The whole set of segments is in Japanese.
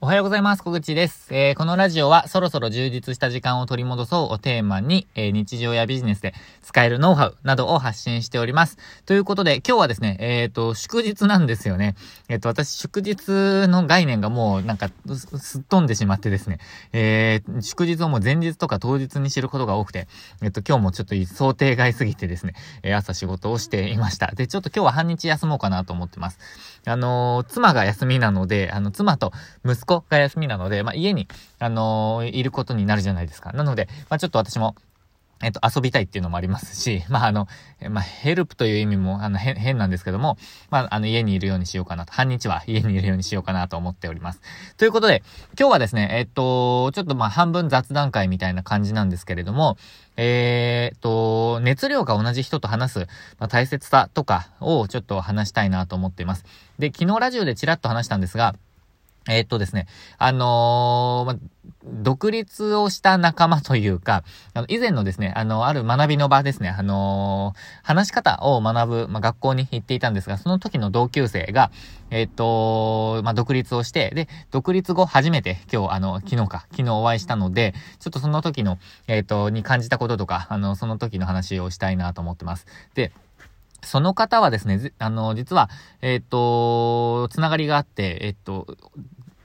おはようございます。小口です。えー、このラジオはそろそろ充実した時間を取り戻そうをテーマに、えー、日常やビジネスで使えるノウハウなどを発信しております。ということで、今日はですね、えっ、ー、と、祝日なんですよね。えっ、と、私、祝日の概念がもうなんかすっ飛んでしまってですね、え祝日をもう前日とか当日に知ることが多くて、えっ、と、今日もちょっと想定外すぎてですね、え朝仕事をしていました。で、ちょっと今日は半日休もうかなと思ってます。あの妻が休みなので、あの、妻と息子子が休みなので、まあ、家に、あのー、いることになるじゃないですか。なので、まあ、ちょっと私も、えっと、遊びたいっていうのもありますし、まあ、あの、まあ、ヘルプという意味も、あの、変、変なんですけども、まあ、あの、家にいるようにしようかなと、半日は家にいるようにしようかなと思っております。ということで、今日はですね、えっと、ちょっとまあ、半分雑談会みたいな感じなんですけれども、えー、っと、熱量が同じ人と話す、まあ、大切さとかをちょっと話したいなと思っています。で、昨日ラジオでちらっと話したんですが、えー、っとですね、あのー、ま、独立をした仲間というか、あの、以前のですね、あの、ある学びの場ですね、あのー、話し方を学ぶ、ま、学校に行っていたんですが、その時の同級生が、えっと、ま独立をして、で、独立後初めて今日、あの、昨日か、昨日お会いしたので、ちょっとその時の、えっと、に感じたこととか、あの、その時の話をしたいなと思ってます。で、その方はですね、あの、実は、えっ、と、つながりがあって、えっ、と、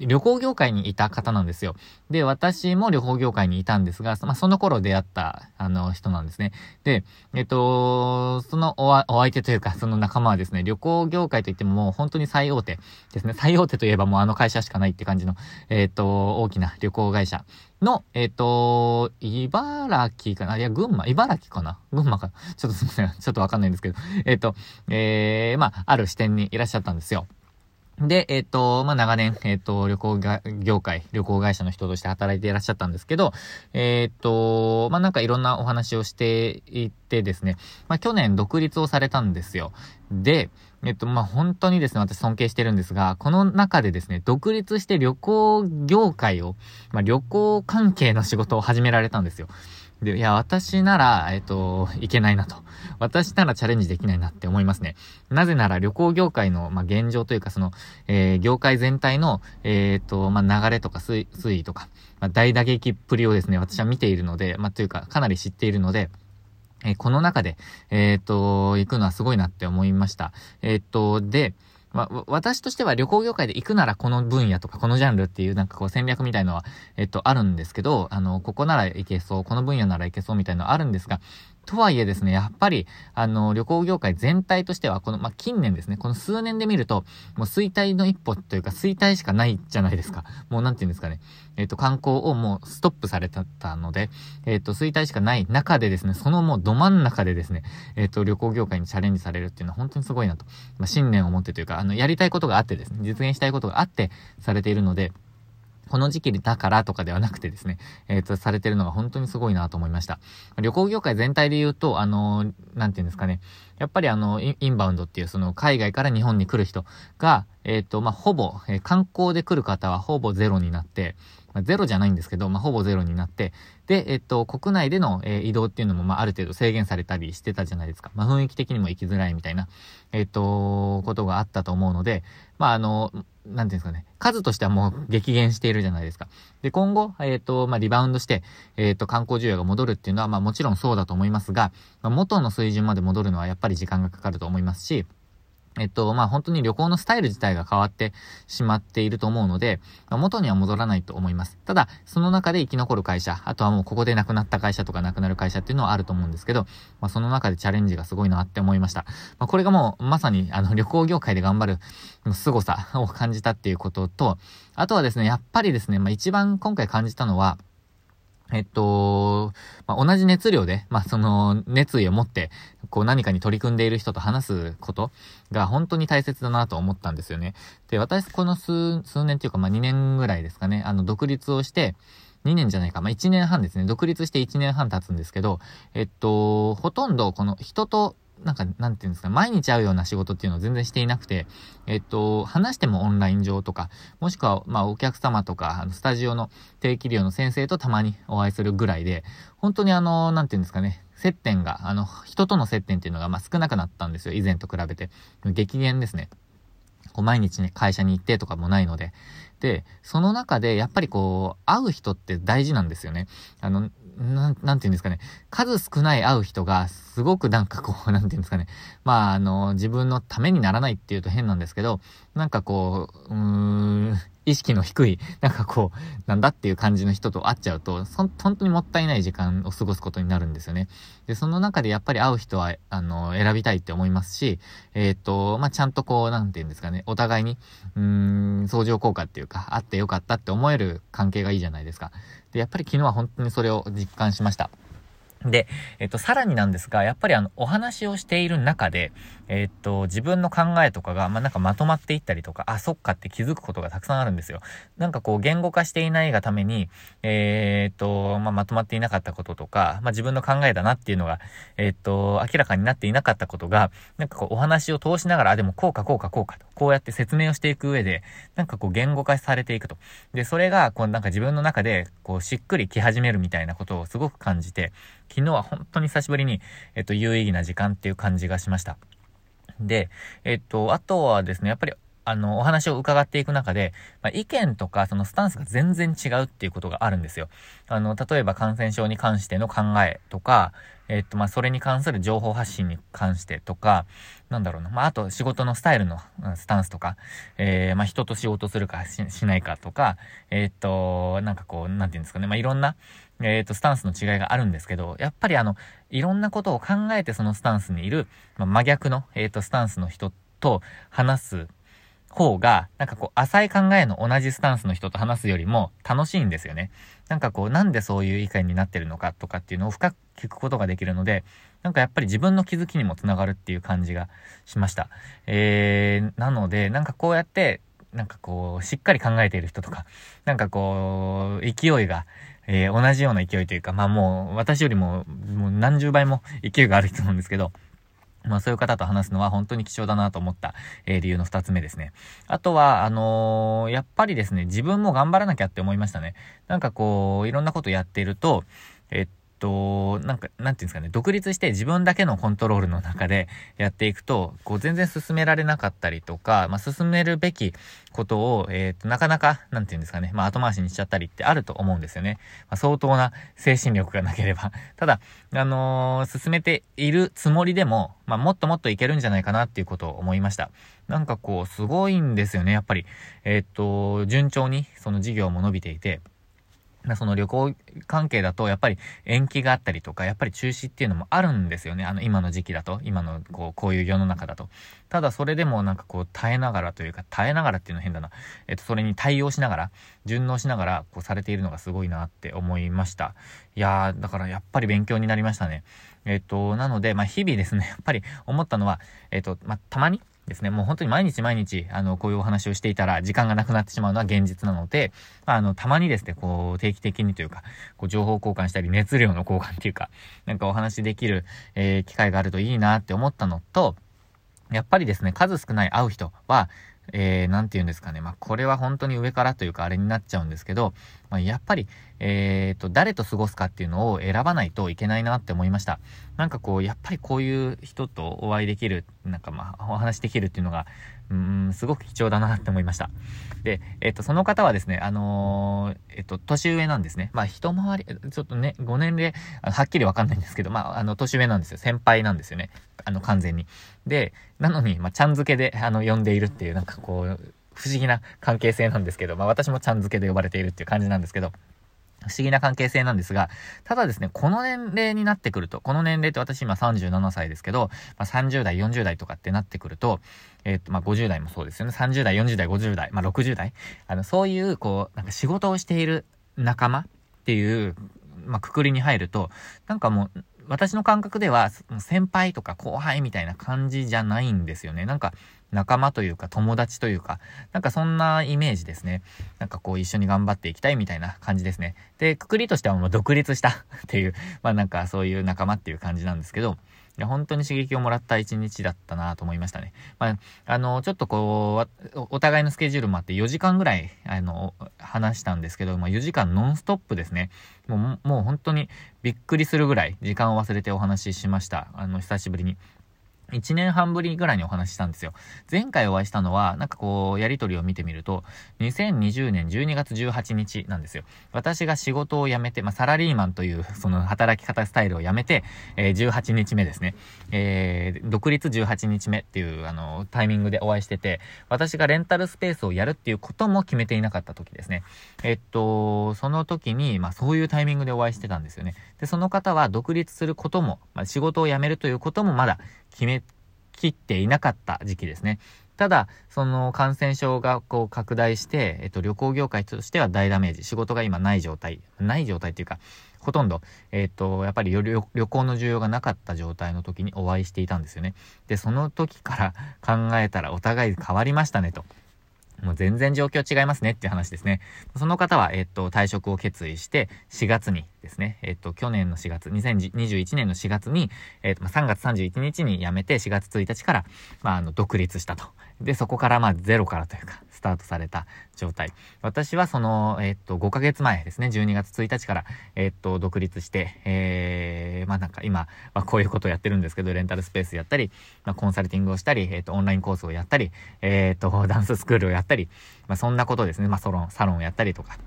旅行業界にいた方なんですよ。で、私も旅行業界にいたんですが、まあ、その頃出会った、あの、人なんですね。で、えっと、そのお相手というか、その仲間はですね、旅行業界といってももう本当に最大手ですね。最大手といえばもうあの会社しかないって感じの、えっと、大きな旅行会社の、えっ、と、茨城かな？いや、群馬茨城かな？群馬か？ちょっとすみません。ちょっとわかんないんですけど。えっ、と、えー、まあ、ある視点にいらっしゃったんですよ。で、えっ、ー、と、まあ、長年、えっ、ー、と、旅行が、業界、旅行会社の人として働いていらっしゃったんですけど、えっ、ー、と、まあ、なんかいろんなお話をしていてですね、まあ、去年独立をされたんですよ。で、えっと、まあ、本当にですね、私尊敬してるんですが、この中でですね、独立して旅行業界を、まあ、旅行関係の仕事を始められたんですよ。で、いや、私なら、えっと、いけないなと。私ならチャレンジできないなって思いますね。なぜなら旅行業界の、まあ、現状というか、その、えー、業界全体の、えっ、と、まあ、流れとか推移とか、まあ、大打撃っぷりをですね、私は見ているので、まあ、というか、かなり知っているので、え、この中で、えっ、と、行くのはすごいなって思いました。えっ、と、で、まあ、私としては旅行業界で行くならこの分野とかこのジャンルっていうなんかこう戦略みたいのは、えっと、あるんですけど、あの、ここならいけそう、この分野ならいけそうみたいのはあるんですが、とはいえですね、やっぱり、あの、旅行業界全体としては、この、まあ、近年ですね、この数年で見ると、もう衰退の一歩というか、衰退しかないじゃないですか。もうなんて言うんですかね。えっ、と、観光をもうストップされたので、えっ、と、衰退しかない中でですね、そのもうど真ん中でですね、えっ、と、旅行業界にチャレンジされるっていうのは本当にすごいなと。まあ、信念を持ってというか、あの、やりたいことがあってですね、実現したいことがあってされているので、この時期だからとかではなくてですね、えっ、ー、と、されてるのが本当にすごいなと思いました。旅行業界全体で言うと、あのー、なんていうんですかね、やっぱりあの、インバウンドっていうその海外から日本に来る人が、えっ、ー、と、まあ、ほぼ、えー、観光で来る方はほぼゼロになって、まあ、ゼロじゃないんですけど、まあ、ほぼゼロになって、で、えっと、国内での、え、移動っていうのも、まあ、ある程度制限されたりしてたじゃないですか。まあ、雰囲気的にも行きづらいみたいな、えっと、ことがあったと思うので、まあ、あの、なんていうんですかね、数としてはもう激減しているじゃないですか。で、今後、えっ、と、まあ、リバウンドして、えっ、と、観光需要が戻るっていうのは、まあ、もちろんそうだと思いますが、まあ、元の水準まで戻るのはやっぱり時間がかかると思いますし、えっと、まあ、本当に旅行のスタイル自体が変わってしまっていると思うので、まあ、元には戻らないと思います。ただ、その中で生き残る会社、あとはもうここで亡くなった会社とか亡くなる会社っていうのはあると思うんですけど、まあ、その中でチャレンジがすごいなって思いました。まあ、これがもう、まさに、あの、旅行業界で頑張る凄さを感じたっていうことと、あとはですね、やっぱりですね、まあ、一番今回感じたのは、えっと、まあ、同じ熱量で、まあ、その熱意を持って、こう何かに取り組んでいる人と話すことが本当に大切だなと思ったんですよね。で、私この数、数年っていうか、まあ、2年ぐらいですかね、あの、独立をして、2年じゃないか、まあ、1年半ですね。独立して1年半経つんですけど、えっと、ほとんどこの人となんか、なんていうんですか、毎日会うような仕事っていうのを全然していなくて、えっと、話してもオンライン上とか、もしくは、まあ、お客様とか、あの、スタジオの定期料の先生とたまにお会いするぐらいで、本当にあの、なんていうんですかね、接点が、あの、人との接点っていうのが、まあ、少なくなったんですよ、以前と比べて。激減ですね。こう毎日ね、会社に行ってとかもないので。で、その中でやっぱりこう、会う人って大事なんですよね。あの、なん、なんていうんですかね。数少ない会う人が、すごくなんかこう、なんていうんですかね。まあ、あの、自分のためにならないっていうと変なんですけど、なんかこう、うーん、意識の低い、なんかこう、なんだっていう感じの人と会っちゃうと、そ本当にもったいない時間を過ごすことになるんですよね。で、その中でやっぱり会う人は、あの、選びたいって思いますし、えっ、ー、と、まあ、ちゃんとこう、なんていうんですかね、お互いに、うーん、相乗効果っていうか、会ってよかったって思える関係がいいじゃないですか。で、やっぱり昨日は本当にそれを実感しました。で、えっと、さらになんですが、やっぱりあの、お話をしている中で、えっと、自分の考えとかが、まあ、なんかまとまっていったりとか、あ、そっかって気づくことがたくさんあるんですよ。なんかこう、言語化していないがために、えー、っと、まあ、まとまっていなかったこととか、まあ、自分の考えだなっていうのが、えっと、明らかになっていなかったことが、なんかこう、お話を通しながら、あ、でもこうかこうかこうかと、こうやって説明をしていく上で、なんかこう、言語化されていくと。で、それが、こう、なんか自分の中で、こう、しっくりき始めるみたいなことをすごく感じて、昨日は本当に久しぶりに、えっと、有意義な時間っていう感じがしました。で、えっと、あとはですね、やっぱり、あの、お話を伺っていく中で、まあ、意見とかそのスタンスが全然違うっていうことがあるんですよ。あの、例えば感染症に関しての考えとか、えっと、まあ、それに関する情報発信に関してとか、なんだろうな、まあ、あと仕事のスタイルのスタンスとか、えー、まあ、人と仕事するかしないかとか、えっと、なんかこう、なんていうんですかね、まあ、いろんな、えっ、ー、と、スタンスの違いがあるんですけど、やっぱりあの、いろんなことを考えてそのスタンスにいる、まあ、真逆の、えっ、ー、と、スタンスの人と話す方が、なんかこう、浅い考えの同じスタンスの人と話すよりも楽しいんですよね。なんかこう、なんでそういう意見になってるのかとかっていうのを深く聞くことができるので、なんかやっぱり自分の気づきにもつながるっていう感じがしました。えー、なので、なんかこうやって、なんかこう、しっかり考えている人とか、なんかこう、勢いが、えー、同じような勢いというか、まあもう、私よりも、もう何十倍も勢いがある人なんですけど、まあそういう方と話すのは本当に貴重だなと思った、えー、理由の二つ目ですね。あとは、あのー、やっぱりですね、自分も頑張らなきゃって思いましたね。なんかこう、いろんなことやっていると、えっと、なんか、なんていうんですかね、独立して自分だけのコントロールの中でやっていくと、こう全然進められなかったりとか、まあ、進めるべきことを、えっ、ー、と、なかなか、なんていうんですかね、まあ、後回しにしちゃったりってあると思うんですよね。まあ、相当な精神力がなければ。ただ、あのー、進めているつもりでも、まあ、もっともっといけるんじゃないかなっていうことを思いました。なんかこう、すごいんですよね、やっぱり。えっ、ー、と、順調にその事業も伸びていて、その旅行関係だと、やっぱり延期があったりとか、やっぱり中止っていうのもあるんですよね。あの、今の時期だと、今の、こう、こういう世の中だと。ただ、それでもなんかこう、耐えながらというか、耐えながらっていうの変だな。えっと、それに対応しながら、順応しながら、こう、されているのがすごいなって思いました。いやー、だからやっぱり勉強になりましたね。えっと、なので、まあ、日々ですね、やっぱり思ったのは、えっと、まあ、たまに、ですね、もう本当に毎日毎日、あの、こういうお話をしていたら時間がなくなってしまうのは現実なので、まあ、あの、たまにですね、こう、定期的にというか、こう、情報交換したり、熱量の交換っていうか、なんかお話できる、えー、機会があるといいなって思ったのと、やっぱりですね、数少ない会う人は、えー、なんて言うんですかね。まあ、これは本当に上からというかあれになっちゃうんですけど、まあ、やっぱり、えっ、ー、と、誰と過ごすかっていうのを選ばないといけないなって思いました。なんかこう、やっぱりこういう人とお会いできる、なんかまあ、お話できるっていうのが、うん、すごく貴重だなって思いました。で、えっ、ー、と、その方はですね、あのー、と、年上なんですね。まあ、一回り、ちょっとね、5年齢、はっきりわかんないんですけど、まあ、あの、年上なんですよ。先輩なんですよね。あの、完全に。で、なのに、まあ、ちゃん付けで、あの、呼んでいるっていう、なんかこう、不思議な関係性なんですけど、まあ、私もちゃん付けで呼ばれているっていう感じなんですけど、不思議な関係性なんですが、ただですね、この年齢になってくると、この年齢って私今37歳ですけど、まあ、30代、40代とかってなってくると、えっ、と、まあ、50代もそうですよね。30代、40代、50代、まあ、60代。あの、そういう、こう、なんか仕事をしている仲間っていう、まあ、くくりに入ると、なんかもう、私の感覚では、先輩とか後輩みたいな感じじゃないんですよね。なんか、仲間というか友達というか、なんかそんなイメージですね。なんかこう一緒に頑張っていきたいみたいな感じですね。で、くくりとしてはもう独立した っていう、まあなんかそういう仲間っていう感じなんですけど、いや、本当に刺激をもらった一日だったなと思いましたね。まあ、あの、ちょっとこう、お互いのスケジュールもあって4時間ぐらい、あの、話したんですけど、まあ4時間ノンストップですね。もう、もう本当にびっくりするぐらい時間を忘れてお話ししました。あの、久しぶりに。1年半ぶりぐらいにお話ししたんですよ。前回お会いしたのは、なんかこう、やりとりを見てみると、2020年12月18日なんですよ。私が仕事を辞めて、まあ、サラリーマンという、その働き方スタイルを辞めて、えー、18日目ですね。えー、独立18日目っていう、あの、タイミングでお会いしてて、私がレンタルスペースをやるっていうことも決めていなかった時ですね。えっと、その時に、まあ、そういうタイミングでお会いしてたんですよね。で、その方は独立することも、まあ、仕事を辞めるということもまだ決め切っていなかった時期ですね。ただ、その感染症がこう拡大して、えっと、旅行業界としては大ダメージ、仕事が今ない状態、ない状態っていうか、ほとんど、えっと、やっぱり旅行の需要がなかった状態の時にお会いしていたんですよね。で、その時から 考えたらお互い変わりましたねと。もう全然状況違いますねっていう話ですね。その方は、えっと、退職を決意して、4月にですね、えっと、去年の4月、2021年の4月に、えっと、3月31日に辞めて、4月1日から、まあ、あの、独立したと。で、そこから、まあ、ゼロからというか、スタートされた状態。私はその、えっと、5ヶ月前ですね、12月1日から、えっと、独立して、えー、まあなんか今、まあこういうことをやってるんですけど、レンタルスペースやったり、まあコンサルティングをしたり、えっと、オンラインコースをやったり、えっと、ダンススクールをやったり、まあそんなことですね、まあサロン、サロンをやったりとか、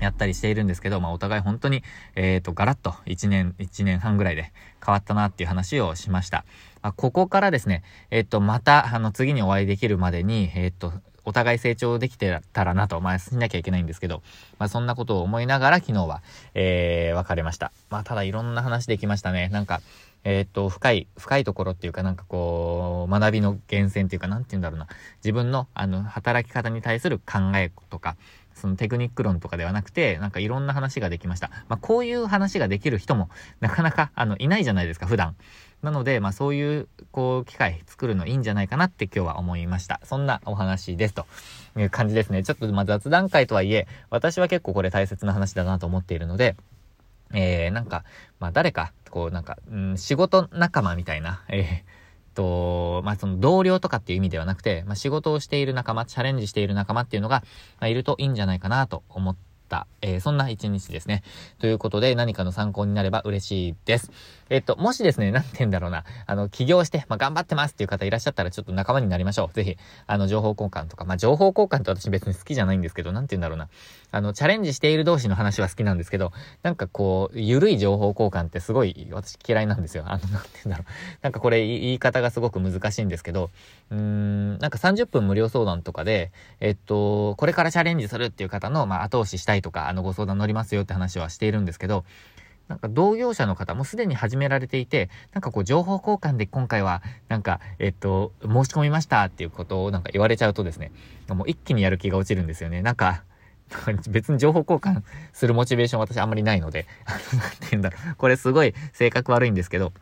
やったりしているんですけど、まあ、お互い本当に、えっ、ー、と、ガラッと1年、1年半ぐらいで変わったなっていう話をしました。まあ、ここからですね、えっ、ー、と、また、あの、次にお会いできるまでに、えっ、ー、と、お互い成長できてたらなと、まあ、しなきゃいけないんですけど、まあ、そんなことを思いながら昨日は、えー、別れました。まあ、ただいろんな話できましたね。なんか、えー、っと、深い、深いところっていうかなんかこう、学びの源泉っていうか、なんて言うんだろうな。自分の、あの、働き方に対する考えとか、そのテクニック論とかではなくて、なんかいろんな話ができました。まあ、こういう話ができる人も、なかなか、あの、いないじゃないですか、普段。なので、まあそういう、こう、機会作るのいいんじゃないかなって今日は思いました。そんなお話ですという感じですね。ちょっとま雑談会とはいえ、私は結構これ大切な話だなと思っているので、えー、なんか、まあ誰か、こうなんか、うん、仕事仲間みたいな、えー、と、まあ、その同僚とかっていう意味ではなくて、まあ、仕事をしている仲間、チャレンジしている仲間っていうのが、まあ、いるといいんじゃないかなと思って、えー、そんな一日ですね。ということで、何かの参考になれば嬉しいです。えっと、もしですね、なんて言うんだろうな、あの、起業して、まあ、頑張ってますっていう方いらっしゃったら、ちょっと仲間になりましょう。ぜひ、あの、情報交換とか、まあ、情報交換って私別に好きじゃないんですけど、なんて言うんだろうな。あの、チャレンジしている同士の話は好きなんですけど、なんかこう、ゆるい情報交換ってすごい、私嫌いなんですよ。あの、なんて言うんだろう。なんかこれ、言い方がすごく難しいんですけど、うーん、なんか30分無料相談とかで、えっと、これからチャレンジするっていう方の、まあ、後押ししたいとか、あの、ご相談乗りますよって話はしているんですけど、なんか同業者の方もすでに始められていて、なんかこう情報交換で今回は、なんか、えっと、申し込みましたっていうことをなんか言われちゃうとですね、もう一気にやる気が落ちるんですよね。なんか、別に情報交換するモチベーション私あんまりないので、なんて言うんだろう。これすごい性格悪いんですけど、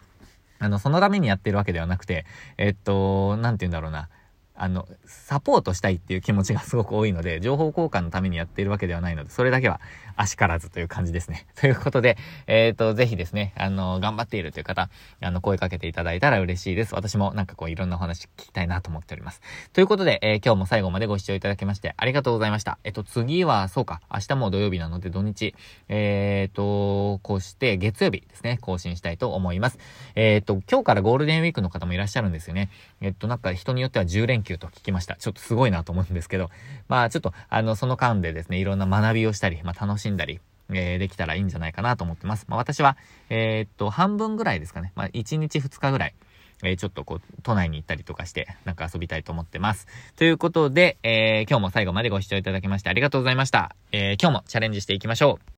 あの、そのためにやってるわけではなくて、えっと、なんて言うんだろうな。あの、サポートしたいっていう気持ちがすごく多いので、情報交換のためにやっているわけではないので、それだけは足からずという感じですね。ということで、えっ、ー、と、ぜひですね、あの、頑張っているという方、あの、声かけていただいたら嬉しいです。私もなんかこう、いろんなお話聞きたいなと思っております。ということで、えー、今日も最後までご視聴いただきましてありがとうございました。えっ、と、次は、そうか、明日も土曜日なので土日、えっ、と、こうして月曜日ですね、更新したいと思います。えっ、と、今日からゴールデンウィークの方もいらっしゃるんですよね。えっと、なんか人によっては10連休と聞きました。ちょっとすごいなと思うんですけど、まあちょっと、あの、その間でですね、いろんな学びをしたり、まあ楽しんだり、えー、できたらいいんじゃないかなと思ってます。まあ私は、えー、っと、半分ぐらいですかね。まあ1日2日ぐらい。え、ちょっとこう、都内に行ったりとかして、なんか遊びたいと思ってます。ということで、えー、今日も最後までご視聴いただきましてありがとうございました。えー、今日もチャレンジしていきましょう。